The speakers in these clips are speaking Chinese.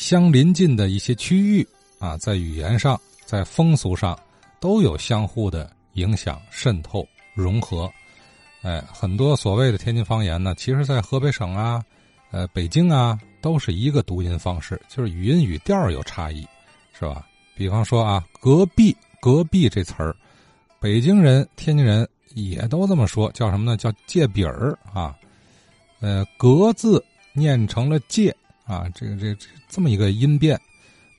相邻近的一些区域啊，在语言上、在风俗上都有相互的影响、渗透、融合。哎，很多所谓的天津方言呢，其实在河北省啊、呃北京啊，都是一个读音方式，就是语音语调有差异，是吧？比方说啊，隔壁、隔壁这词儿，北京人、天津人也都这么说，叫什么呢？叫借饼儿啊。呃，隔字念成了借啊，这个这这这么一个音变，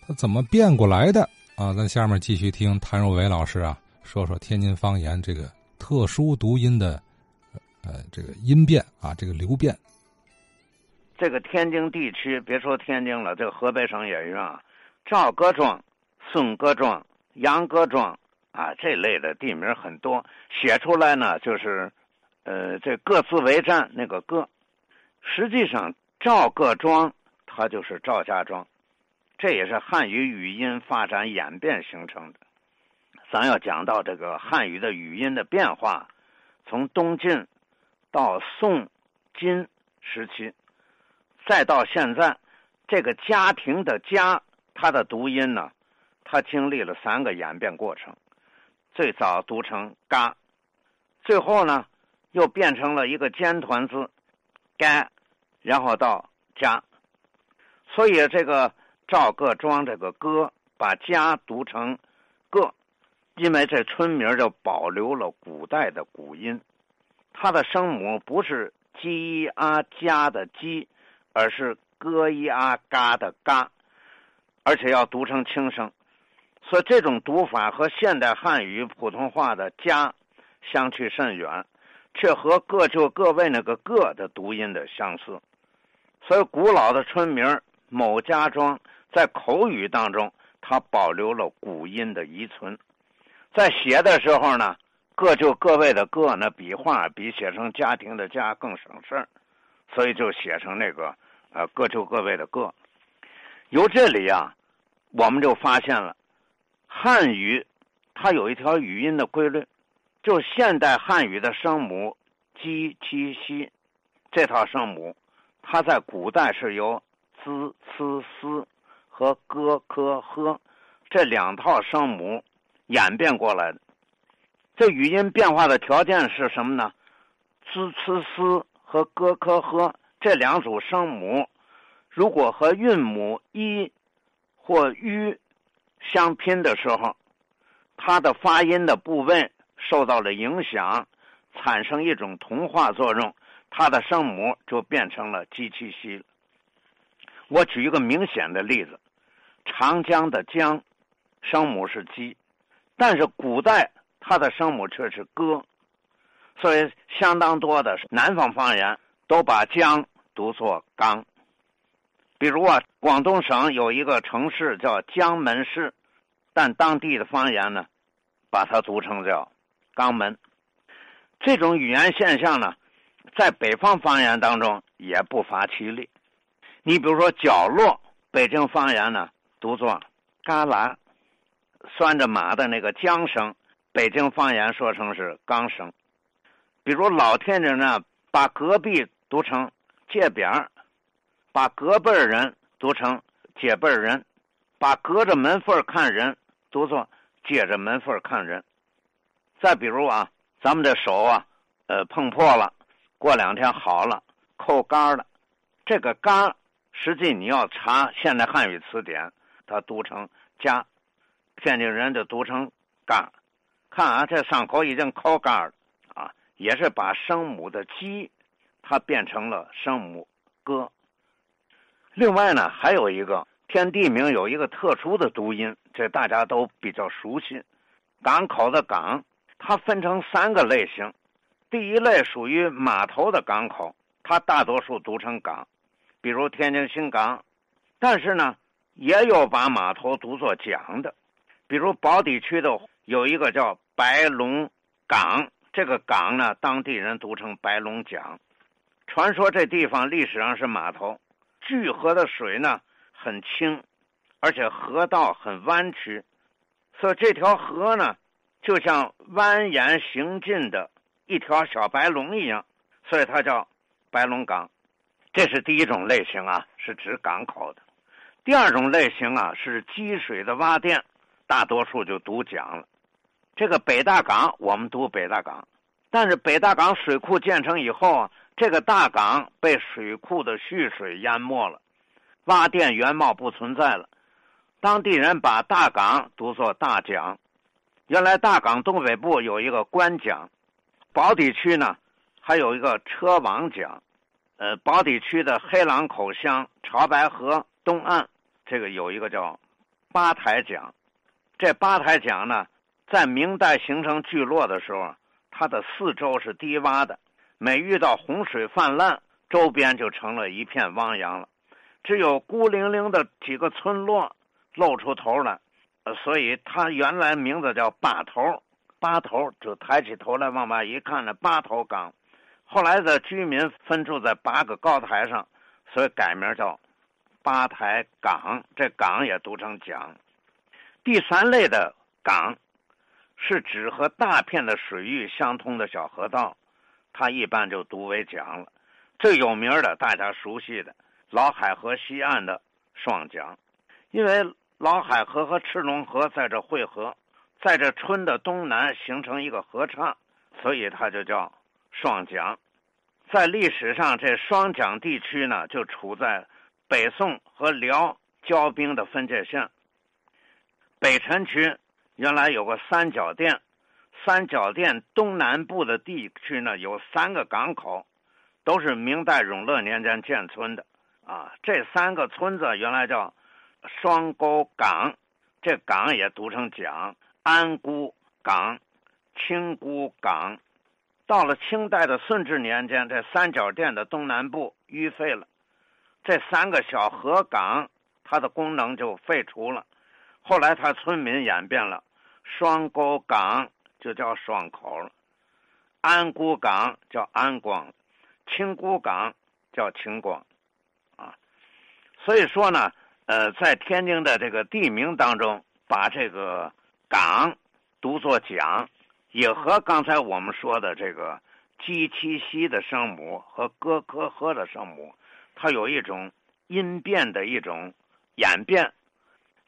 它怎么变过来的啊？咱下面继续听谭若伟老师啊，说说天津方言这个特殊读音的。呃，这个音变啊，这个流变，这个天津地区，别说天津了，这个河北省也一样，赵各庄、孙各庄、杨各庄啊，这类的地名很多，写出来呢就是，呃，这各自为战那个各，实际上赵各庄它就是赵家庄，这也是汉语语音发展演变形成的。咱要讲到这个汉语的语音的变化，从东晋。到宋、金时期，再到现在，这个家庭的“家”，它的读音呢，它经历了三个演变过程。最早读成“嘎”，最后呢，又变成了一个尖团字“该”，然后到“家”。所以这个赵各庄这个“歌”，把“家”读成“个”，因为这村名就保留了古代的古音。它的声母不是“鸡啊家”的“鸡”，而是“咯一啊嘎”的“嘎”，而且要读成轻声，所以这种读法和现代汉语普通话的“家”相去甚远，却和各就各位那个“个”的读音的相似。所以，古老的村名某家庄在口语当中，它保留了古音的遗存，在写的时候呢。各就各位的各那，笔画比写成家庭的家更省事儿，所以就写成那个呃各就各位的各。由这里啊，我们就发现了汉语它有一条语音的规律，就现代汉语的声母 j、q、x 这套声母，它在古代是由 z、c、s 和 g、k、h 这两套声母演变过来的。这语音变化的条件是什么呢？z、c、s 和 g、k、h 这两组声母，如果和韵母一或 u 相拼的时候，它的发音的部位受到了影响，产生一种同化作用，它的声母就变成了 j、q、西了。我举一个明显的例子：长江的江，声母是 j，但是古代。它的声母却是“歌”，所以相当多的南方方言都把“江”读作“刚”。比如啊，广东省有一个城市叫江门市，但当地的方言呢，把它读成叫“肛门”。这种语言现象呢，在北方方言当中也不乏其例。你比如说“角落”，北京方言呢读作“旮旯”，拴着马的那个缰绳。北京方言说成是钢绳，比如老天津呢，把隔壁读成借边把隔辈人读成借辈人，把隔着门缝看人读作接着门缝看人。再比如啊，咱们的手啊，呃，碰破了，过两天好了，扣杆了。这个杆，实际你要查现代汉语词典，它读成加，天津人就读成嘎。看啊，这上口已经烤干了啊，也是把声母的“鸡”它变成了声母“哥”。另外呢，还有一个天地名有一个特殊的读音，这大家都比较熟悉。港口的“港”，它分成三个类型。第一类属于码头的港口，它大多数读成“港”，比如天津新港。但是呢，也有把码头读作“讲”的，比如宝坻区的。有一个叫白龙港，这个港呢，当地人读成白龙江。传说这地方历史上是码头，巨河的水呢很清，而且河道很弯曲，所以这条河呢就像蜿蜒行进的一条小白龙一样，所以它叫白龙港。这是第一种类型啊，是指港口的。第二种类型啊是积水的洼店，大多数就读讲了。这个北大港我们读北大港，但是北大港水库建成以后啊，这个大港被水库的蓄水淹没了，洼店原貌不存在了。当地人把大港读作大讲。原来大港东北部有一个官讲，宝坻区呢还有一个车王讲，呃，宝坻区的黑狼口乡潮白河东岸，这个有一个叫八台讲。这八台讲呢，在明代形成聚落的时候，它的四周是低洼的，每遇到洪水泛滥，周边就成了一片汪洋了，只有孤零零的几个村落露出头来。呃，所以它原来名字叫八头，八头就抬起头来往外一看，那八头岗。后来的居民分住在八个高台上，所以改名叫八台岗。这岗也读成讲。第三类的岗，是指和大片的水域相通的小河道，它一般就读为讲了。最有名的，大家熟悉的老海河西岸的双江，因为。老海河和赤龙河在这汇合，在这村的东南形成一个河岔，所以它就叫双江。在历史上，这双江地区呢，就处在北宋和辽交兵的分界线。北辰区原来有个三角店，三角店东南部的地区呢，有三个港口，都是明代永乐年间建村的。啊，这三个村子原来叫。双沟港，这港也读成讲。安姑港、清姑港，到了清代的顺治年间，这三角店的东南部淤废了，这三个小河港，它的功能就废除了。后来，他村民演变了，双沟港就叫双口了，安姑港叫安广，清姑港叫清光，啊，所以说呢。呃，在天津的这个地名当中，把这个“港”读作“讲”，也和刚才我们说的这个“鸡七西”的声母和“哥科呵”的声母，它有一种音变的一种演变。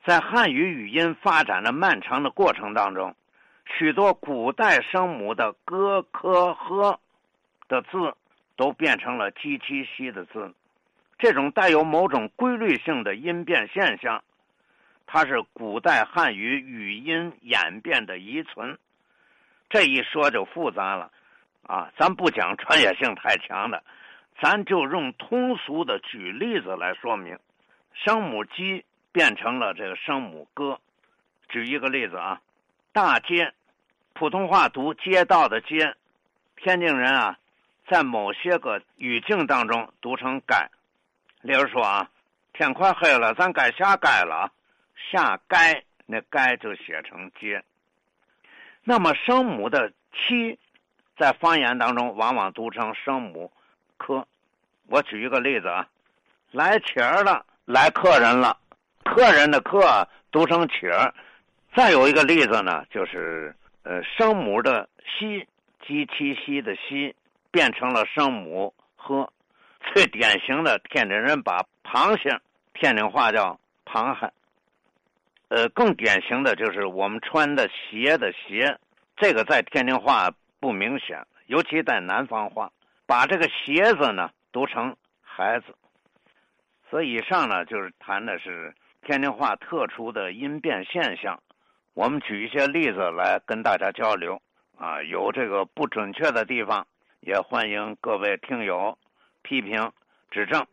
在汉语语音发展的漫长的过程当中，许多古代声母的“哥科呵”的字都变成了“鸡七西”的字。这种带有某种规律性的音变现象，它是古代汉语语音演变的遗存。这一说就复杂了，啊，咱不讲专业性太强的，咱就用通俗的举例子来说明。声母“鸡”变成了这个声母“哥”。举一个例子啊，大街，普通话读“街道”的“街”，天津人啊，在某些个语境当中读成“改”。例如说啊，天快黑了，咱该下街了啊。下街那街就写成街。那么声母的七，在方言当中往往读成声母科。我举一个例子啊，来钱儿了，来客人了，客人的客读成钱。再有一个例子呢，就是呃声母的西，鸡七西的西变成了声母呵。最典型的天津人把螃蟹，天津话叫螃蟹。呃，更典型的就是我们穿的鞋的鞋，这个在天津话不明显，尤其在南方话，把这个鞋子呢读成孩子。所以以上呢就是谈的是天津话特殊的音变现象。我们举一些例子来跟大家交流啊，有这个不准确的地方，也欢迎各位听友。批评指正。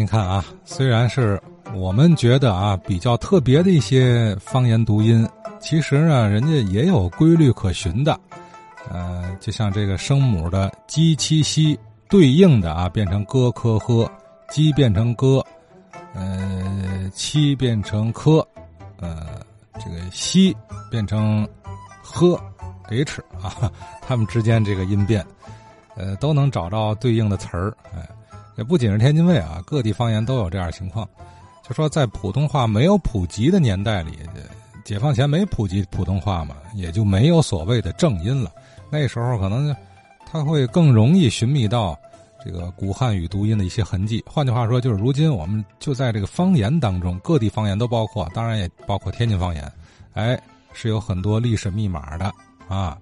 您看啊，虽然是我们觉得啊比较特别的一些方言读音，其实呢，人家也有规律可循的。呃，就像这个声母的“鸡”“七”“西”对应的啊，变成“哥”“科”“呵”，“鸡”变成“ g，”，呃，“七”变成“ k，”，呃。这个西变成呵 h 啊，他们之间这个音变，呃，都能找到对应的词儿。哎，也不仅是天津卫啊，各地方言都有这样情况。就说在普通话没有普及的年代里，解放前没普及普通话嘛，也就没有所谓的正音了。那时候可能它会更容易寻觅到这个古汉语读音的一些痕迹。换句话说，就是如今我们就在这个方言当中，各地方言都包括，当然也包括天津方言。哎，是有很多历史密码的啊。